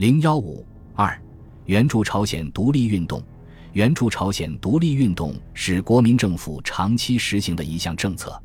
零幺五二，援助朝鲜独立运动。援助朝鲜独立运动是国民政府长期实行的一项政策。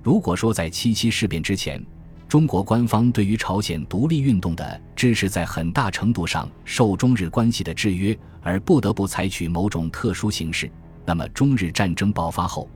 如果说在七七事变之前，中国官方对于朝鲜独立运动的支持在很大程度上受中日关系的制约，而不得不采取某种特殊形式，那么中日战争爆发后，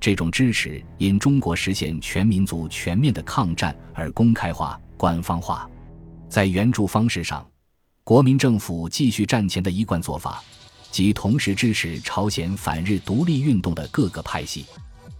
这种支持因中国实现全民族全面的抗战而公开化、官方化。在援助方式上，国民政府继续战前的一贯做法，即同时支持朝鲜反日独立运动的各个派系。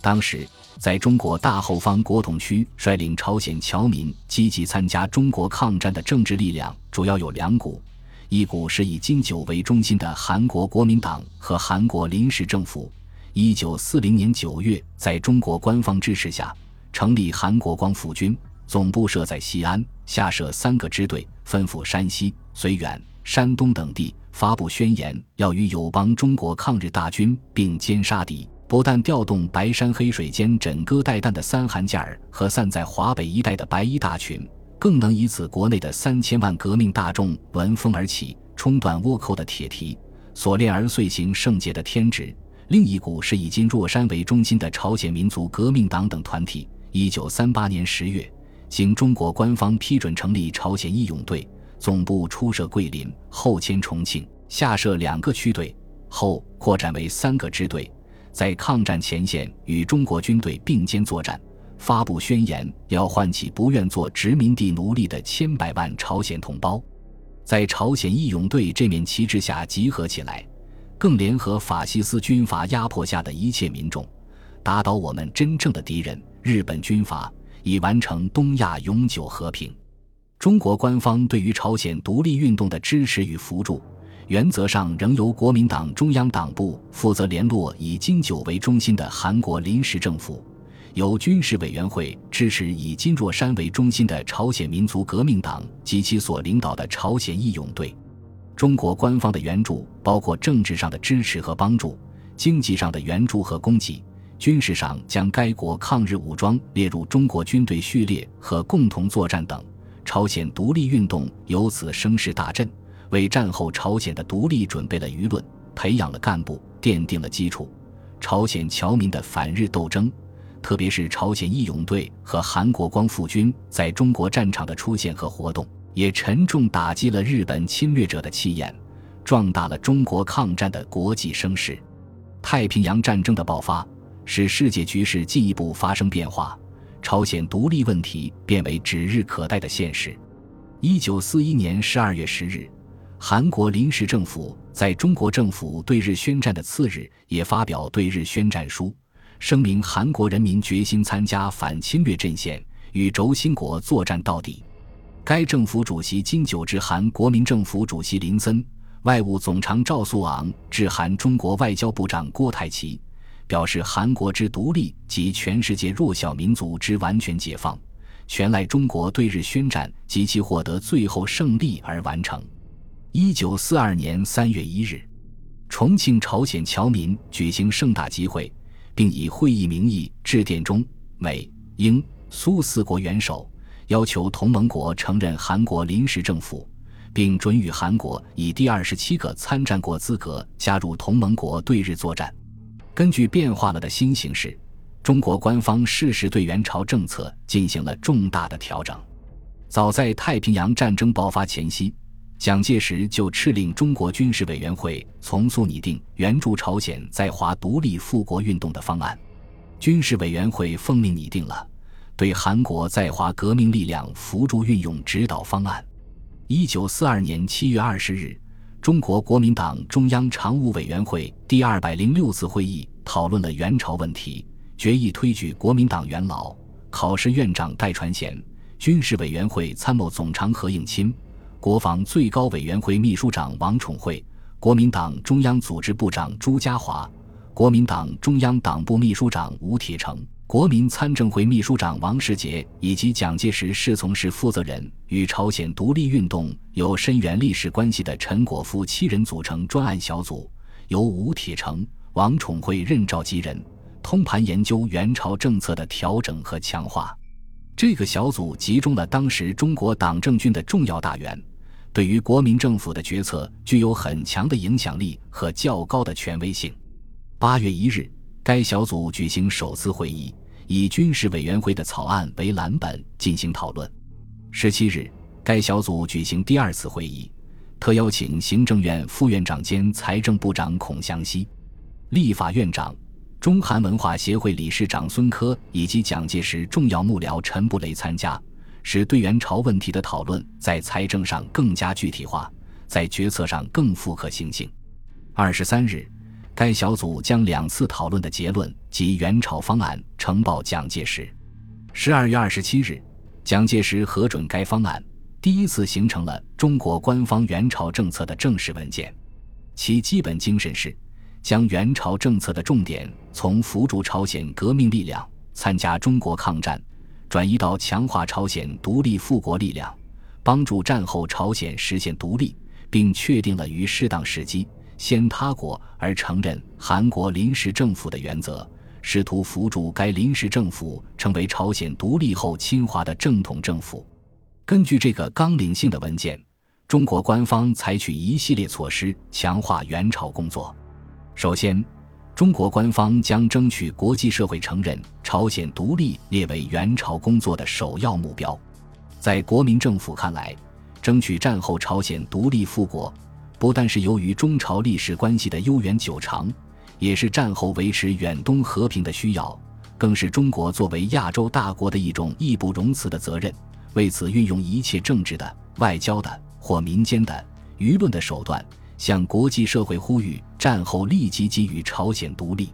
当时，在中国大后方国统区率领朝鲜侨民积极参加中国抗战的政治力量主要有两股：一股是以金九为中心的韩国国民党和韩国临时政府。一九四零年九月，在中国官方支持下，成立韩国光复军，总部设在西安，下设三个支队，分赴山西、绥远、山东等地，发布宣言，要与友邦中国抗日大军并肩杀敌。不但调动白山黑水间枕戈待旦的三韩健儿和散在华北一带的白衣大群，更能以此国内的三千万革命大众闻风而起，冲断倭寇的铁蹄，锁链而遂行圣洁的天职。另一股是以金若山为中心的朝鲜民族革命党等团体。一九三八年十月，经中国官方批准成立朝鲜义勇队，总部初设桂林，后迁重庆，下设两个区队，后扩展为三个支队。在抗战前线与中国军队并肩作战，发布宣言要唤起不愿做殖民地奴隶的千百万朝鲜同胞，在朝鲜义勇队这面旗帜下集合起来，更联合法西斯军阀压迫下的一切民众，打倒我们真正的敌人——日本军阀，以完成东亚永久和平。中国官方对于朝鲜独立运动的支持与扶助。原则上仍由国民党中央党部负责联络以金九为中心的韩国临时政府，由军事委员会支持以金若山为中心的朝鲜民族革命党及其所领导的朝鲜义勇队。中国官方的援助包括政治上的支持和帮助、经济上的援助和供给、军事上将该国抗日武装列入中国军队序列和共同作战等。朝鲜独立运动由此声势大振。为战后朝鲜的独立准备了舆论，培养了干部，奠定了基础。朝鲜侨民的反日斗争，特别是朝鲜义勇队和韩国光复军在中国战场的出现和活动，也沉重打击了日本侵略者的气焰，壮大了中国抗战的国际声势。太平洋战争的爆发，使世界局势进一步发生变化，朝鲜独立问题变为指日可待的现实。一九四一年十二月十日。韩国临时政府在中国政府对日宣战的次日，也发表对日宣战书，声明韩国人民决心参加反侵略阵线，与轴心国作战到底。该政府主席金九致函国民政府主席林森、外务总长赵素昂，致函中国外交部长郭泰祺，表示韩国之独立及全世界弱小民族之完全解放，全赖中国对日宣战及其获得最后胜利而完成。一九四二年三月一日，重庆朝鲜侨民举行盛大集会，并以会议名义致电中美英苏四国元首，要求同盟国承认韩国临时政府，并准予韩国以第二十七个参战国资格加入同盟国对日作战。根据变化了的新形势，中国官方适时对援朝政策进行了重大的调整。早在太平洋战争爆发前夕。蒋介石就敕令中国军事委员会从速拟定援助朝鲜在华独立复国运动的方案。军事委员会奉命拟定了对韩国在华革命力量扶助运用指导方案。一九四二年七月二十日，中国国民党中央常务委员会第二百零六次会议讨论了元朝问题，决议推举国民党元老、考试院长戴传贤、军事委员会参谋总长何应钦。国防最高委员会秘书长王宠惠、国民党中央组织部长朱家骅、国民党中央党部秘书长吴铁城、国民参政会秘书长王世杰以及蒋介石侍从室负责人与朝鲜独立运动有深远历史关系的陈果夫七人组成专案小组，由吴铁城、王宠惠任召集人，通盘研究元朝政策的调整和强化。这个小组集中了当时中国党政军的重要大员。对于国民政府的决策具有很强的影响力和较高的权威性。八月一日，该小组举行首次会议，以军事委员会的草案为蓝本进行讨论。十七日，该小组举行第二次会议，特邀请行政院副院长兼财政部长孔祥熙、立法院长、中韩文化协会理事长孙科以及蒋介石重要幕僚陈布雷参加。使对元朝问题的讨论在财政上更加具体化，在决策上更富可行性。二十三日，该小组将两次讨论的结论及元朝方案呈报蒋介石。十二月二十七日，蒋介石核准该方案，第一次形成了中国官方元朝政策的正式文件。其基本精神是，将元朝政策的重点从扶助朝鲜革命力量参加中国抗战。转移到强化朝鲜独立复国力量，帮助战后朝鲜实现独立，并确定了于适当时机先他国而承认韩国临时政府的原则，试图扶助该临时政府成为朝鲜独立后侵华的正统政府。根据这个纲领性的文件，中国官方采取一系列措施强化援朝工作。首先，中国官方将争取国际社会承认朝鲜独立列为援朝工作的首要目标。在国民政府看来，争取战后朝鲜独立复国，不但是由于中朝历史关系的悠远久长，也是战后维持远东和平的需要，更是中国作为亚洲大国的一种义不容辞的责任。为此，运用一切政治的、外交的或民间的、舆论的手段。向国际社会呼吁，战后立即给予朝鲜独立。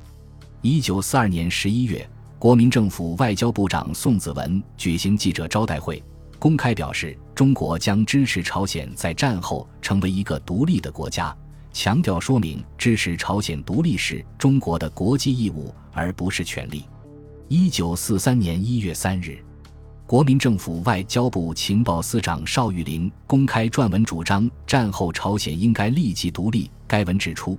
一九四二年十一月，国民政府外交部长宋子文举行记者招待会，公开表示，中国将支持朝鲜在战后成为一个独立的国家，强调说明支持朝鲜独立是中国的国际义务，而不是权利。一九四三年一月三日。国民政府外交部情报司长邵玉林公开撰文主张战后朝鲜应该立即独立。该文指出，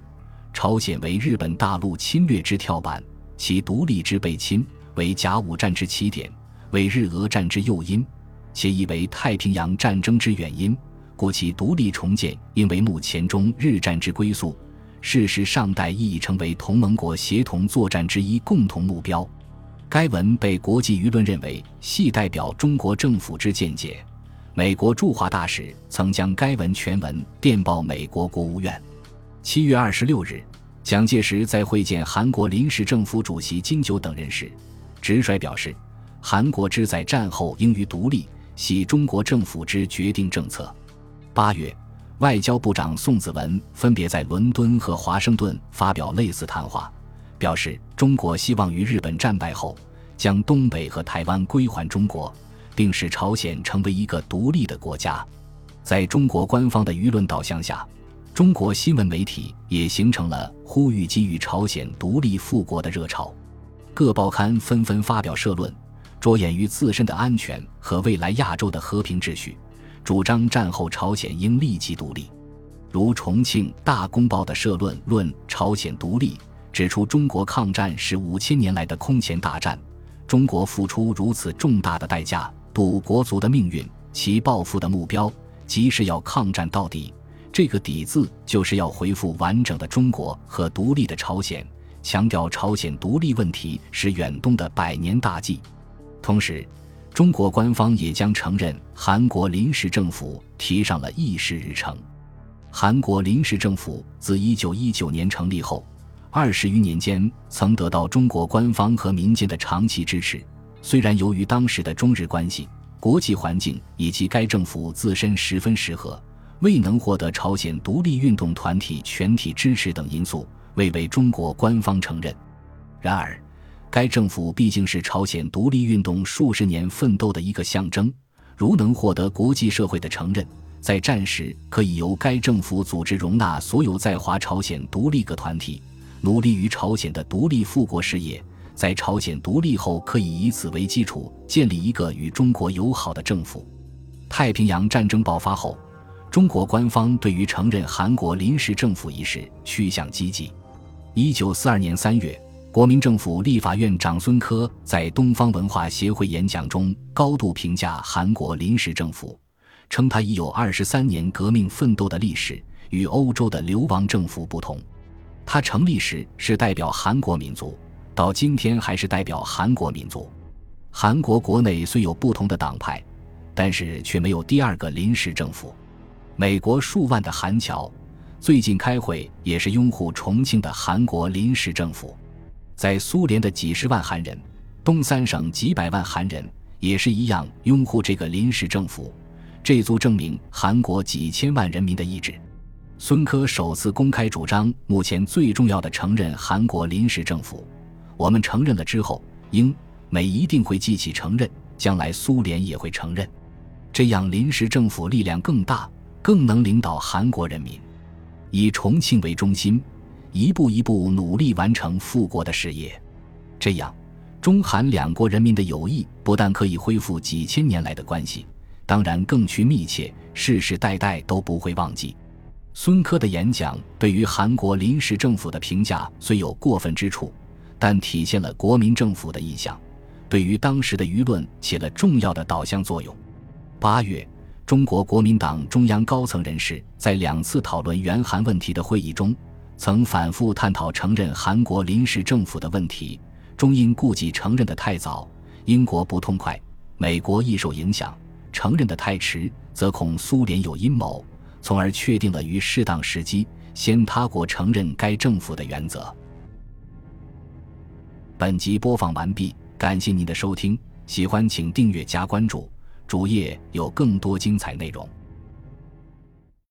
朝鲜为日本大陆侵略之跳板，其独立之被侵为甲午战之起点，为日俄战之诱因，且亦为太平洋战争之原因。故其独立重建应为目前中日战之归宿。事实上，代亦已成为同盟国协同作战之一共同目标。该文被国际舆论认为系代表中国政府之见解。美国驻华大使曾将该文全文电报美国国务院。七月二十六日，蒋介石在会见韩国临时政府主席金九等人时，直率表示：“韩国之在战后应于独立，系中国政府之决定政策。”八月，外交部长宋子文分别在伦敦和华盛顿发表类似谈话。表示中国希望于日本战败后，将东北和台湾归还中国，并使朝鲜成为一个独立的国家。在中国官方的舆论导向下，中国新闻媒体也形成了呼吁给予朝鲜独立复国的热潮。各报刊纷纷发表社论，着眼于自身的安全和未来亚洲的和平秩序，主张战后朝鲜应立即独立。如重庆《大公报》的社论《论朝鲜独立》。指出，中国抗战是五千年来的空前大战，中国付出如此重大的代价赌国足的命运，其报复的目标即是要抗战到底。这个“底”字就是要恢复完整的中国和独立的朝鲜，强调朝鲜独立问题是远东的百年大计。同时，中国官方也将承认韩国临时政府提上了议事日程。韩国临时政府自一九一九年成立后。二十余年间，曾得到中国官方和民间的长期支持。虽然由于当时的中日关系、国际环境以及该政府自身十分适合，未能获得朝鲜独立运动团体全体支持等因素，未为中国官方承认。然而，该政府毕竟是朝鲜独立运动数十年奋斗的一个象征。如能获得国际社会的承认，在战时可以由该政府组织容纳所有在华朝鲜独立各团体。努力于朝鲜的独立复国事业，在朝鲜独立后，可以以此为基础建立一个与中国友好的政府。太平洋战争爆发后，中国官方对于承认韩国临时政府一事趋向积极。一九四二年三月，国民政府立法院长孙科在东方文化协会演讲中高度评价韩国临时政府，称他已有二十三年革命奋斗的历史，与欧洲的流亡政府不同。他成立时是代表韩国民族，到今天还是代表韩国民族。韩国国内虽有不同的党派，但是却没有第二个临时政府。美国数万的韩侨最近开会也是拥护重庆的韩国临时政府。在苏联的几十万韩人，东三省几百万韩人也是一样拥护这个临时政府。这足证明韩国几千万人民的意志。孙科首次公开主张，目前最重要的承认韩国临时政府。我们承认了之后，英美一定会记起承认，将来苏联也会承认，这样临时政府力量更大，更能领导韩国人民，以重庆为中心，一步一步努力完成复国的事业。这样，中韩两国人民的友谊不但可以恢复几千年来的关系，当然更趋密切，世世代代都不会忘记。孙科的演讲对于韩国临时政府的评价虽有过分之处，但体现了国民政府的意向，对于当时的舆论起了重要的导向作用。八月，中国国民党中央高层人士在两次讨论援韩问题的会议中，曾反复探讨承认韩国临时政府的问题。中因顾忌承认的太早，英国不痛快，美国亦受影响；承认的太迟，则恐苏联有阴谋。从而确定了于适当时机先他国承认该政府的原则。本集播放完毕，感谢您的收听，喜欢请订阅加关注，主页有更多精彩内容。